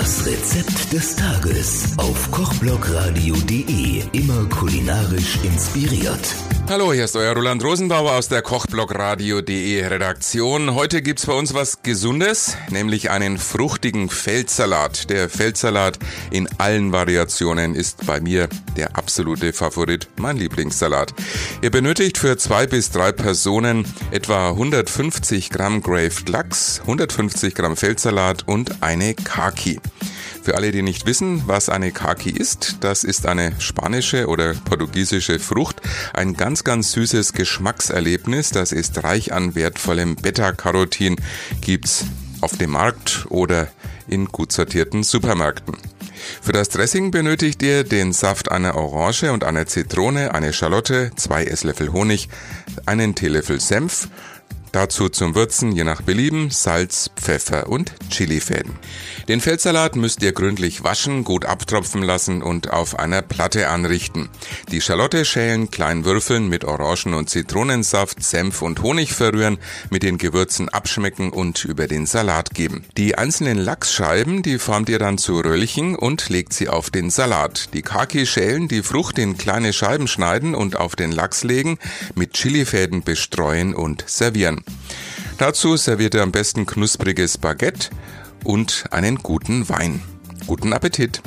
Das Rezept des Tages auf kochblogradio.de. Immer kulinarisch inspiriert. Hallo, hier ist euer Roland Rosenbauer aus der Kochblogradio.de Redaktion. Heute gibt's bei uns was Gesundes, nämlich einen fruchtigen Feldsalat. Der Feldsalat in allen Variationen ist bei mir der absolute Favorit, mein Lieblingssalat. Ihr benötigt für zwei bis drei Personen etwa 150 Gramm Graved Lachs, 150 Gramm Feldsalat und eine Kaki. Für alle, die nicht wissen, was eine Kaki ist, das ist eine spanische oder portugiesische Frucht, ein ganz, ganz süßes Geschmackserlebnis, das ist reich an wertvollem Beta-Carotin, gibt's auf dem Markt oder in gut sortierten Supermärkten. Für das Dressing benötigt ihr den Saft einer Orange und einer Zitrone, eine Schalotte, zwei Esslöffel Honig, einen Teelöffel Senf, Dazu zum Würzen je nach Belieben Salz, Pfeffer und Chilifäden. Den Feldsalat müsst ihr gründlich waschen, gut abtropfen lassen und auf einer Platte anrichten. Die Schalotte schälen, klein würfeln, mit Orangen- und Zitronensaft, Senf und Honig verrühren, mit den Gewürzen abschmecken und über den Salat geben. Die einzelnen Lachsscheiben, die formt ihr dann zu Röllchen und legt sie auf den Salat. Die Kaki schälen, die Frucht in kleine Scheiben schneiden und auf den Lachs legen, mit Chilifäden bestreuen und servieren. Dazu serviert er am besten knuspriges Baguette und einen guten Wein. Guten Appetit!